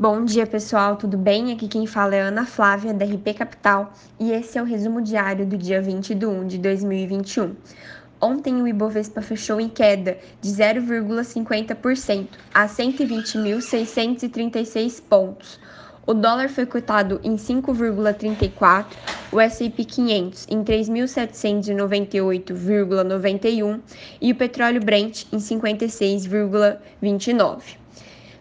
Bom dia, pessoal, tudo bem? Aqui quem fala é Ana Flávia, da RP Capital, e esse é o resumo diário do dia 20 de 1 de 2021. Ontem o Ibovespa fechou em queda de 0,50% a 120.636 pontos. O dólar foi cotado em 5,34, o S&P 500 em 3.798,91 e o petróleo Brent em 56,29.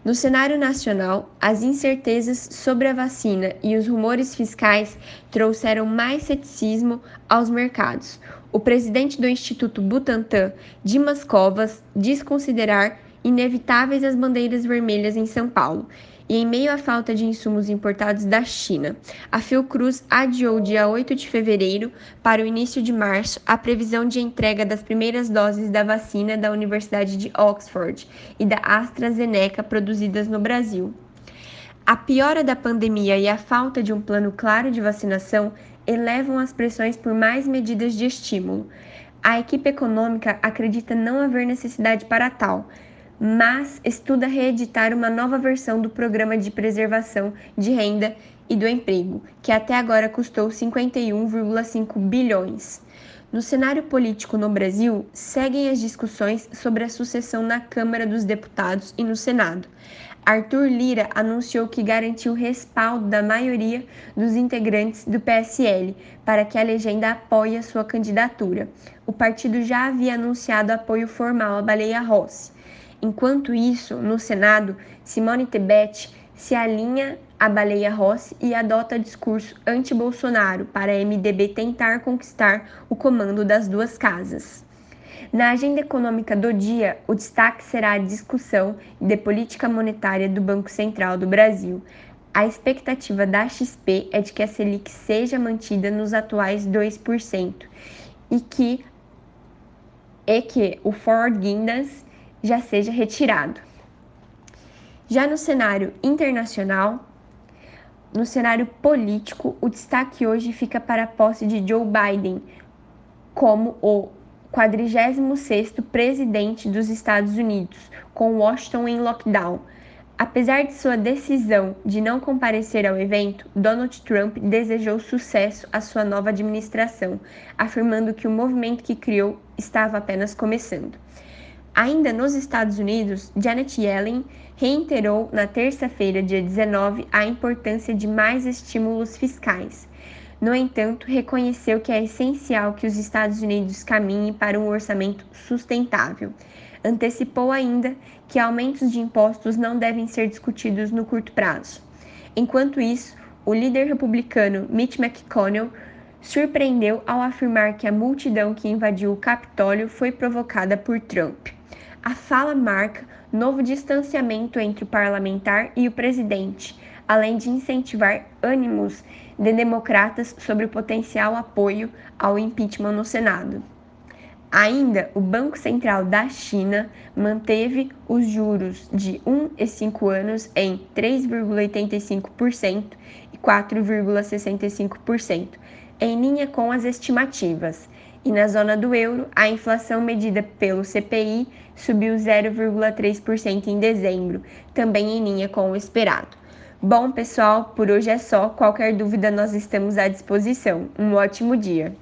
No cenário nacional, as incertezas sobre a vacina e os rumores fiscais trouxeram mais ceticismo aos mercados. O presidente do Instituto Butantan, Dimas Covas, diz considerar inevitáveis as bandeiras vermelhas em São Paulo e em meio à falta de insumos importados da China. A Fiocruz adiou dia 8 de fevereiro para o início de março a previsão de entrega das primeiras doses da vacina da Universidade de Oxford e da AstraZeneca produzidas no Brasil. A piora da pandemia e a falta de um plano claro de vacinação elevam as pressões por mais medidas de estímulo. A equipe econômica acredita não haver necessidade para tal, mas estuda reeditar uma nova versão do Programa de Preservação de Renda e do Emprego, que até agora custou 51,5 bilhões. No cenário político no Brasil, seguem as discussões sobre a sucessão na Câmara dos Deputados e no Senado. Arthur Lira anunciou que garantiu respaldo da maioria dos integrantes do PSL para que a legenda apoie a sua candidatura. O partido já havia anunciado apoio formal à Baleia Rossi. Enquanto isso, no Senado, Simone Tebet se alinha à baleia Rossi e adota discurso anti-Bolsonaro para a MDB tentar conquistar o comando das duas casas. Na agenda econômica do dia, o destaque será a discussão de política monetária do Banco Central do Brasil. A expectativa da XP é de que a Selic seja mantida nos atuais 2% e que, e que o Ford Guindas já seja retirado. Já no cenário internacional, no cenário político, o destaque hoje fica para a posse de Joe Biden como o 46º presidente dos Estados Unidos, com Washington em lockdown. Apesar de sua decisão de não comparecer ao evento, Donald Trump desejou sucesso à sua nova administração, afirmando que o movimento que criou estava apenas começando. Ainda nos Estados Unidos, Janet Yellen reiterou na terça-feira, dia 19, a importância de mais estímulos fiscais. No entanto, reconheceu que é essencial que os Estados Unidos caminhem para um orçamento sustentável. Antecipou ainda que aumentos de impostos não devem ser discutidos no curto prazo. Enquanto isso, o líder republicano Mitch McConnell surpreendeu ao afirmar que a multidão que invadiu o Capitólio foi provocada por Trump. A fala marca novo distanciamento entre o parlamentar e o presidente, além de incentivar ânimos de democratas sobre o potencial apoio ao impeachment no Senado. Ainda, o Banco Central da China manteve os juros de 1 e 5 anos em 3,85% e 4,65%, em linha com as estimativas, e na zona do euro, a inflação medida pelo CPI subiu 0,3% em dezembro, também em linha com o esperado. Bom, pessoal, por hoje é só. Qualquer dúvida, nós estamos à disposição. Um ótimo dia!